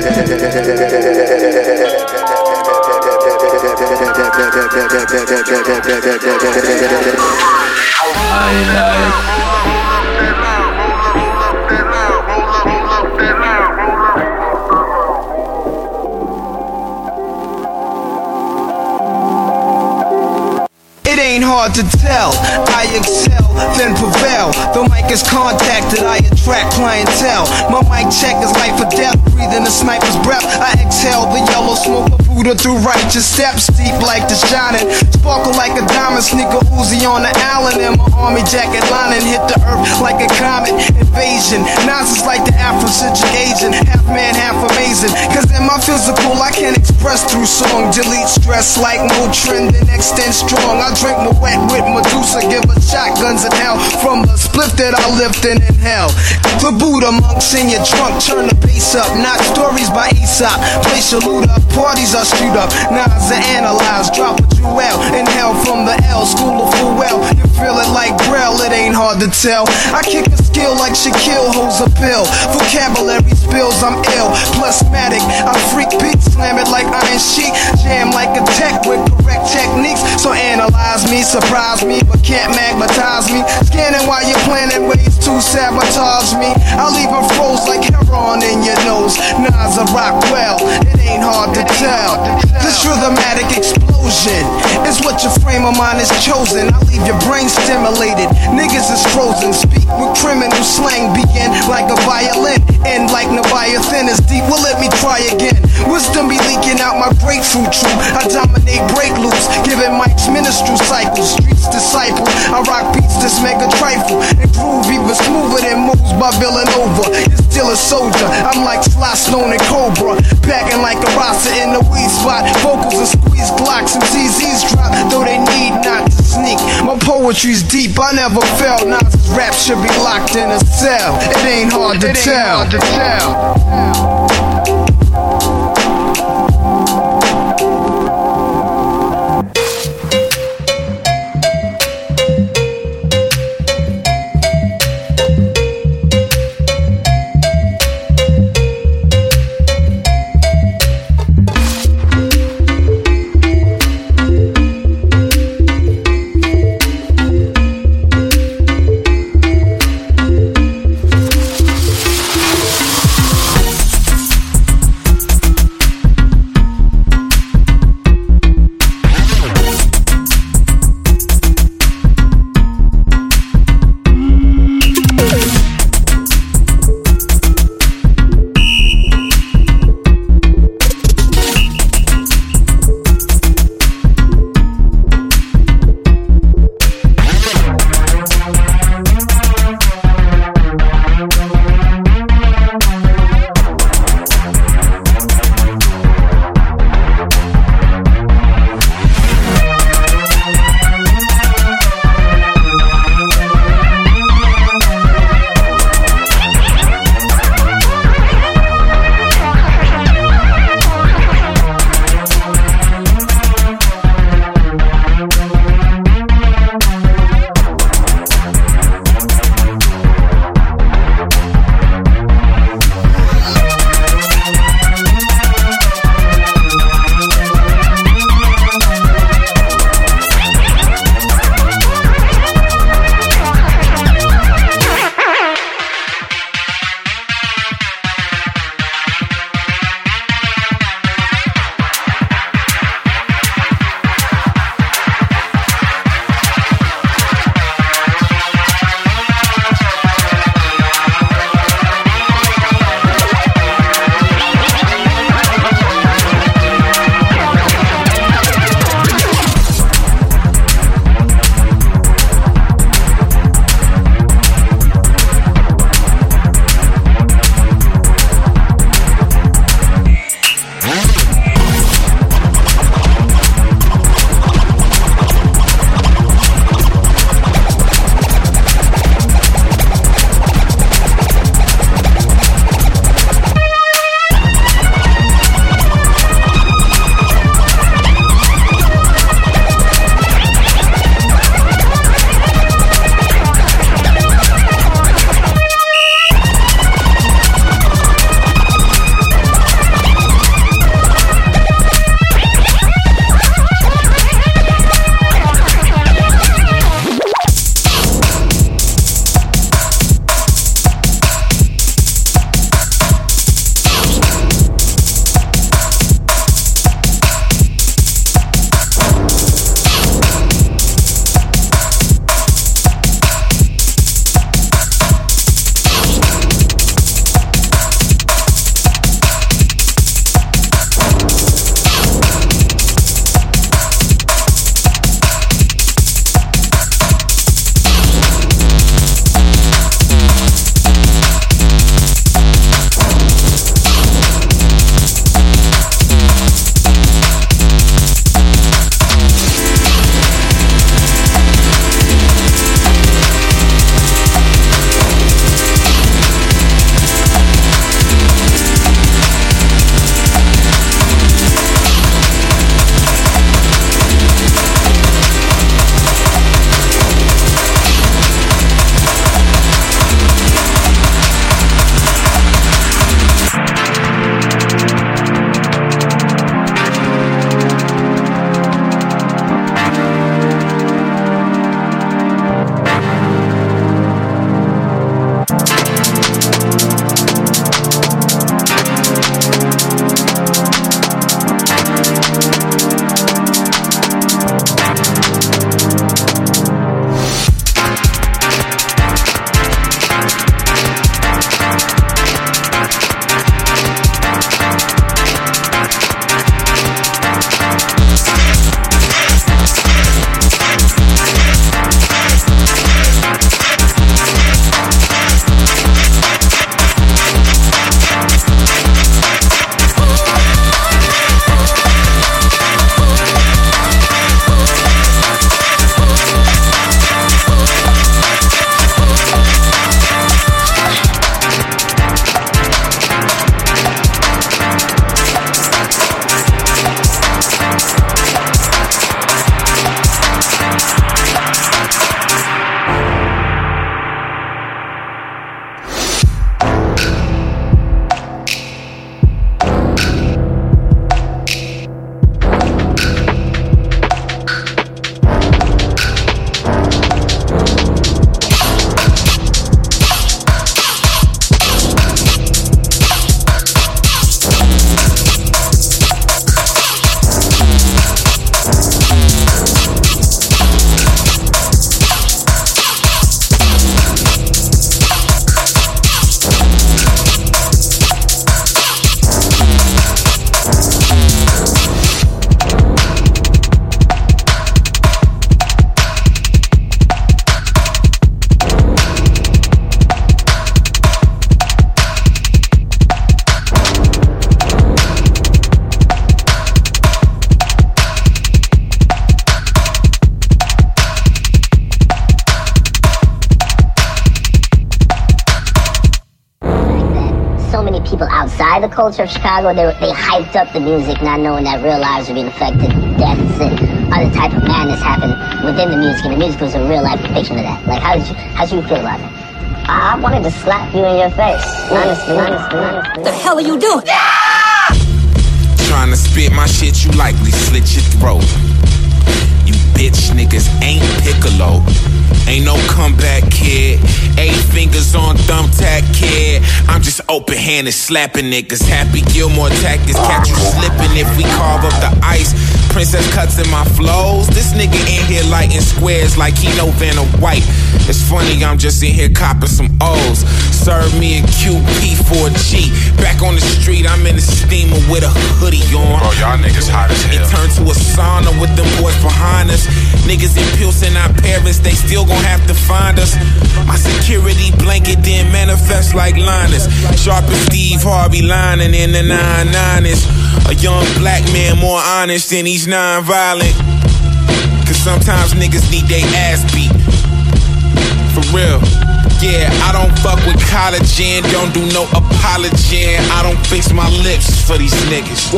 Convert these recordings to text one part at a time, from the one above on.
It ain't hard to tell. I excel, then prevail. The mic is contacted, I attract clientele. My mic check is life or death, breathing a sniper's breath. I exhale the yellow smoke Buddha through righteous steps, deep like the shining. Sparkle like a diamond, sneaker Uzi on the island. And my army jacket lining hit the earth like a comet invasion. Nonsense like the Afrocentric Asian, half man, half amazing. Cause in my physical, I can't express through song. Delete stress like Motrin, then extend strong. I drink my wet with Medusa, give her shotguns in hell. From the split that I lift in hell. The Buddha monks in your trunk, turn the bass up. Not stories by Aesop. Place your loot up, parties are shoot up. Nas are analyze, drop a jewel. Inhale from the L, school of full well. You feel it like Braille, it ain't hard to tell. I kick a skill like Shaquille holds a pill. Vocabulary spills, I'm ill. Plasmatic, I freak beat, slam it like iron sheet. Jam like a tech with correct techniques. So analyze me, surprise me, but can't magnetize me. Scanning while you're planning ways to sabotage me. I leave them froze like heroin in your nose. Nas a rock well, it ain't hard to tell. This rhythmatic explosion is what your frame of mind is chosen. I leave your brain stimulated. Niggas is frozen. Speak with criminal slang, begin like a violin. End like Leviathan is deep. Well, let me try again. Wisdom be leaking out my true. I dominate break loops, giving mics minstrel cycles. Streets disciple. I rock beats this mega trifle. And groove even smoother than moves by Villanova. You're still a soldier. I'm like Sly Stone and Cobra. Packing like a roster in the weed spot. Vocals and squeeze Glocks and ZZs drop. Though they need not to sneak. My poetry's deep. I never felt. Nas rap should be locked in a cell. It ain't hard to tell. to tell. Culture of Chicago, they, they hyped up the music, not knowing that real lives were being affected, deaths and other type of madness happened within the music, and the music was a real life depiction of that. Like, how did you, how did you feel about that? I, I wanted to slap you in your face. Honestly, honestly, honestly. The hell are you doing? Yeah! Trying to spit my shit, you likely slit your throat. You bitch niggas ain't Piccolo. Ain't no comeback, kid. Eight fingers on thumbtack, kid. I'm just open handed slapping niggas. Happy Gilmore tactics, catch you slipping Princess cuts in my flows. This nigga in here lighting squares like he know Vanna White. It's funny, I'm just in here copping some O's. Serve me a QP4G. Back on the street, I'm in a steamer with a hoodie on. Bro, y'all niggas hot as hell. It turned to a sauna with them boys behind us. Niggas in Pilsen, our parents, they still gon' have to find us. My security blanket didn't manifest like Linus. Sharp as Steve Harvey lining in the 9 is A young black man more honest than he's non-violent. Cause sometimes niggas need their ass beat. For real. Yeah, I don't fuck with collagen, don't do no apology. I don't fix my lips for these niggas.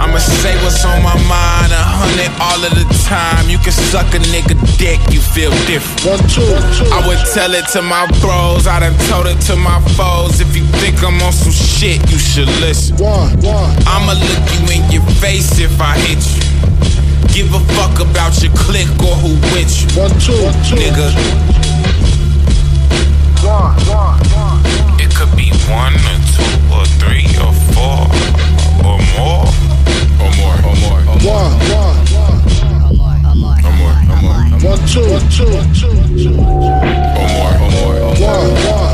I'ma say what's on my mind, a hundred all of the time. You can suck a nigga dick, you feel different. I would tell it to my bros, I done told it to my foes. If you think I'm on some shit, you should listen. I'ma look you in your face if I hit you. Give a fuck about your clique or who with you. Nigga. It could be one or two or three or four or more. Or more, or more, or more. Or more, or more, or more. One, two, one, two, one, two, one, two. Or more, or more, or more. One, one.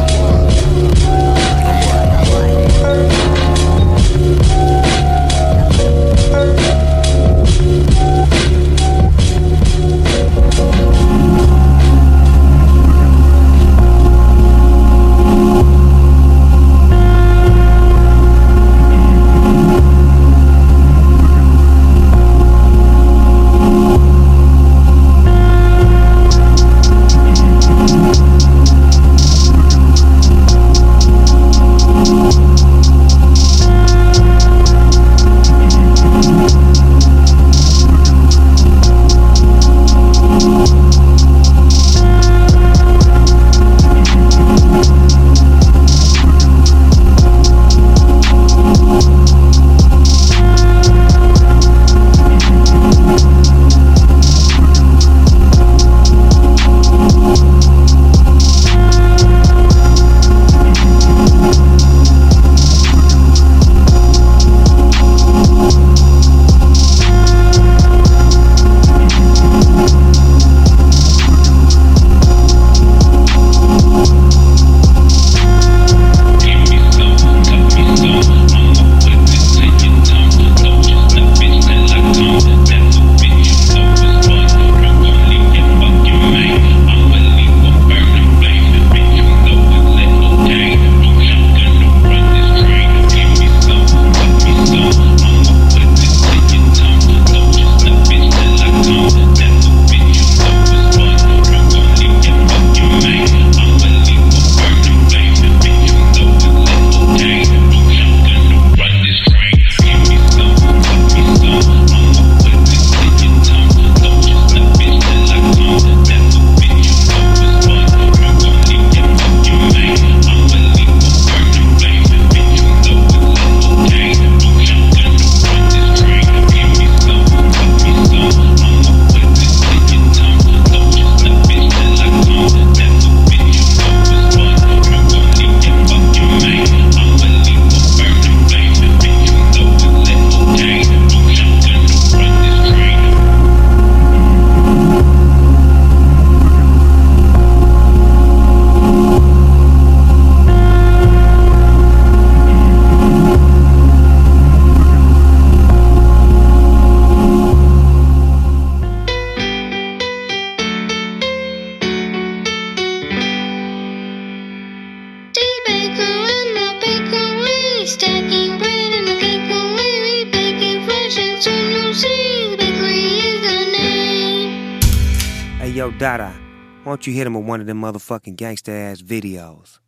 Don't you hit him with one of them motherfucking gangsta ass videos?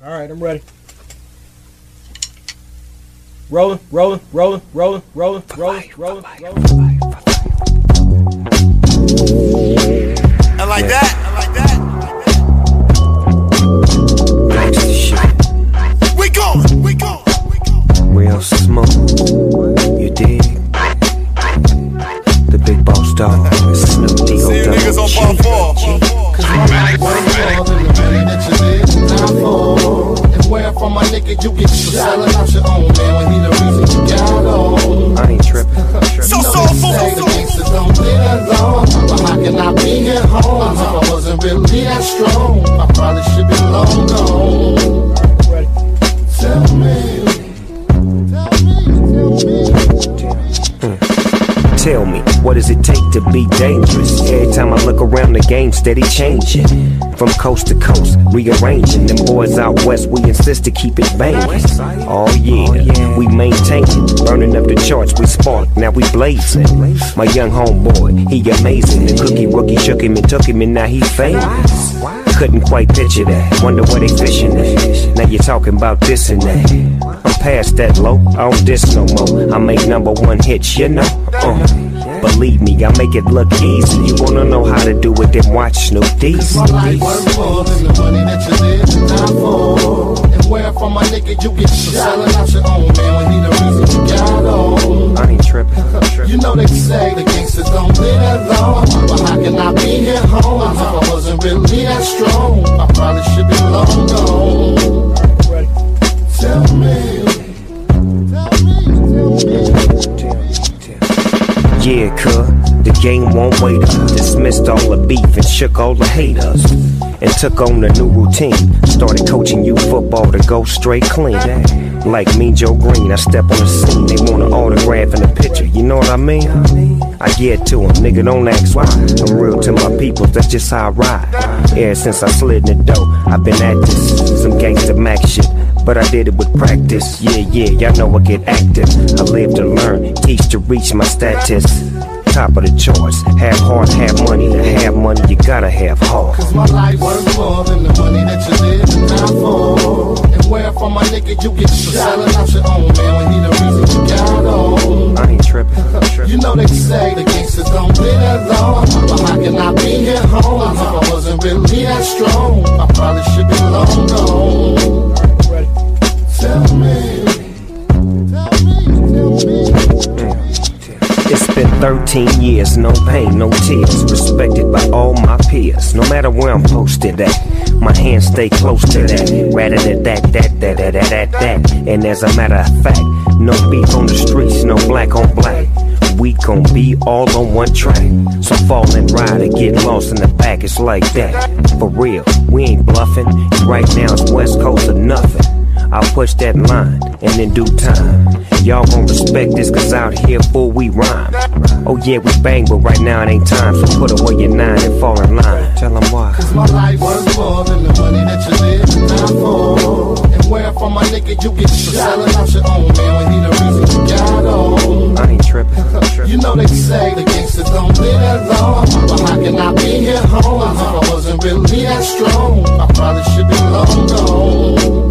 All right, I'm ready. rolling, rolling, rolling, rolling, rolling, rolling, rolling, rolling. I like that. I like that. Gangsta shit. We going. We going. We going. Real smooth. Big boss dog. Snoop D-O See you niggas on part four. Where from my nigga you get selling out your own man when he the reason you got on. I ain't tripping. So You know soulful. they say the gangsters don't live long, but how can I be at home if I wasn't really that strong? I probably should be long gone. Tell me, Tell me, what does it take to be dangerous? Every time I look around, the game steady changing. From coast to coast, rearranging. Them boys out west, we insist to keep it banging. Oh yeah, we maintain it. Burning up the charts, we spark, now we blazing. My young homeboy, he amazing. The cookie rookie shook him and took him, and now he famous. Couldn't quite picture that. Wonder where they fishing at. Now you're talking about this and that. I'm past that low, I don't diss no more. I make number one hits, you know. Uh, believe me, I make it look easy. You wanna know how to do it? Then watch Snoop D's. My life worth more than the money that you live and die for. And where from my nigga you get selling out your own man when he the reason you got on. I ain't tripping. You know they say the gangsters don't live that long, but how can I be here home I if I wasn't really that strong? I probably should be long gone. Tell me, tell me, tell me. Yeah, cuh, the game won't wait us. Dismissed all the beef and shook all the haters. And took on a new routine. Started coaching you football to go straight clean. Like me, Joe Green, I step on the scene. They want an autograph and a picture, you know what I mean? I get to to 'em, nigga, don't ask why. I'm real to my people, that's just how I ride. Ever since I slid in the door, I've been at this. Some gangsta Mac shit. But I did it with practice. Yeah, yeah, y'all know I get active. I live to learn, teach to reach my status. Top of the charts. Have heart, have money. To have money, you gotta have heart. Cause my life worth more than the money that you live and die for. And where from my nigga you get shot selling out your own man when he the reason you got on. I ain't tripping. You know they say the gangsters don't live that long, but how can I be here home if I wasn't really that strong? I probably should be long gone. It's been 13 years, no pain, no tears. Respected by all my peers, no matter where I'm posted at. My hands stay close to that. Rather than that, that, that, that, that, that, that. And as a matter of fact, no beef on the streets, no black on black. We gon' be all on one track. So fall and ride or get lost in the back, it's like that. For real, we ain't bluffing. Right now it's West Coast or nothing. I'll push that line, and in due time, y'all gon' respect this, cause out here, fool, we rhyme. Oh yeah, we bang, but right now it ain't time, so put away your nine and fall in line. Tell them why. Cause my life worth more than the money that you live die for. And where from my nigga you get selling out your own man when he the reason you got on. I ain't tripping. You know they say the gangsters don't live that long, but how can I be here home if I wasn't really that strong? I probably should be long gone.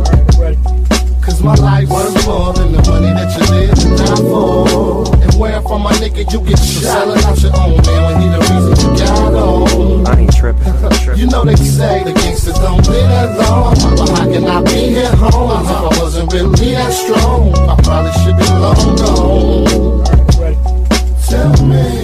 Cause my life worth more than the money that you live and die for. And where from my nigga you get selling out your own man when he the reason you got on. I ain't tripping. You know they say the gangsters don't live that long, but how can I be here home if I wasn't really that strong? I probably should be long gone. Tell me,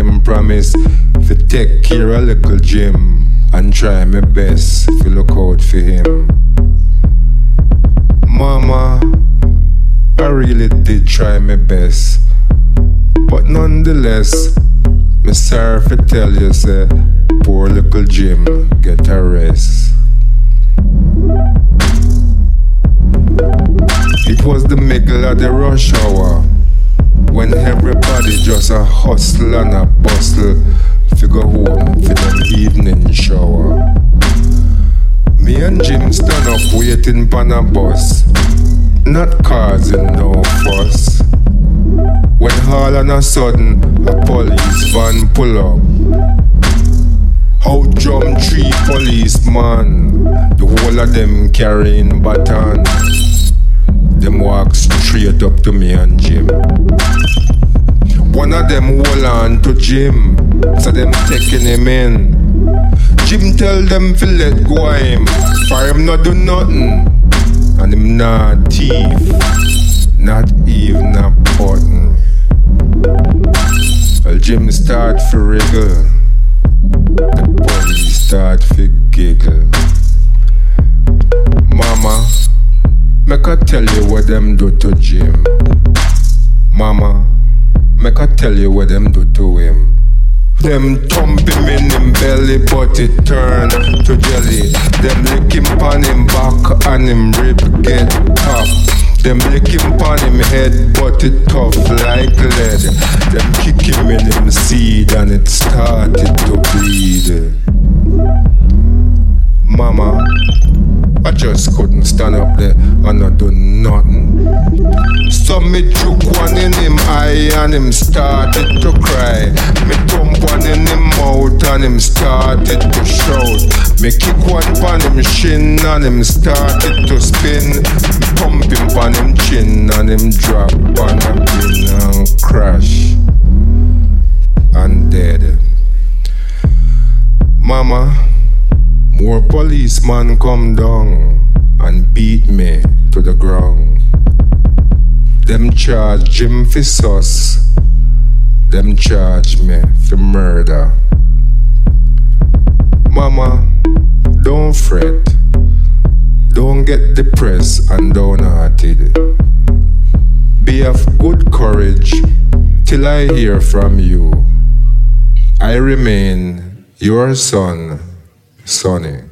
a promise to take care of little Jim and try my best to look out for him. Mama, I really did try my best. But nonetheless, me sorry to tell you, say, poor little Jim get a rest. It was the middle of the rush hour when everybody just a hustle and a bustle go home for them evening shower. Me and Jim stand up waiting for a bus, not causing no fuss. When all on a sudden a police van pull up. Out jump three policemen, the whole of them carrying baton. Them walk straight up to me and Jim. One of them hold on to Jim, so them taking him in. Jim tell them to let go him, for him not do nothing, and him not thief, not even a button. Well, Jim start for wriggle, the police start for giggle. Mama, make I tell you what them do to Jim. Mama, make I tell you what them do to him. Them thump him in him belly, but it turn to jelly. Them lick him on him back and him rib get tough. Them lick him on him head, but it tough like lead. Them kick him in him seed and it started to bleed. Mama, I just couldn't stand up there and not do nothing. So me took one in him eye and him started to cry. Me thump one in him mouth and him started to shout. Me kick one pan him shin and him started to spin. Me pump him pan him chin and him drop on a pin and crash. And dead. Mama, more policemen come down and beat me to the ground. Them charge Jim for sus. Them charge me for murder. Mama, don't fret. Don't get depressed and downhearted. Be of good courage till I hear from you. I remain your son, Sonny.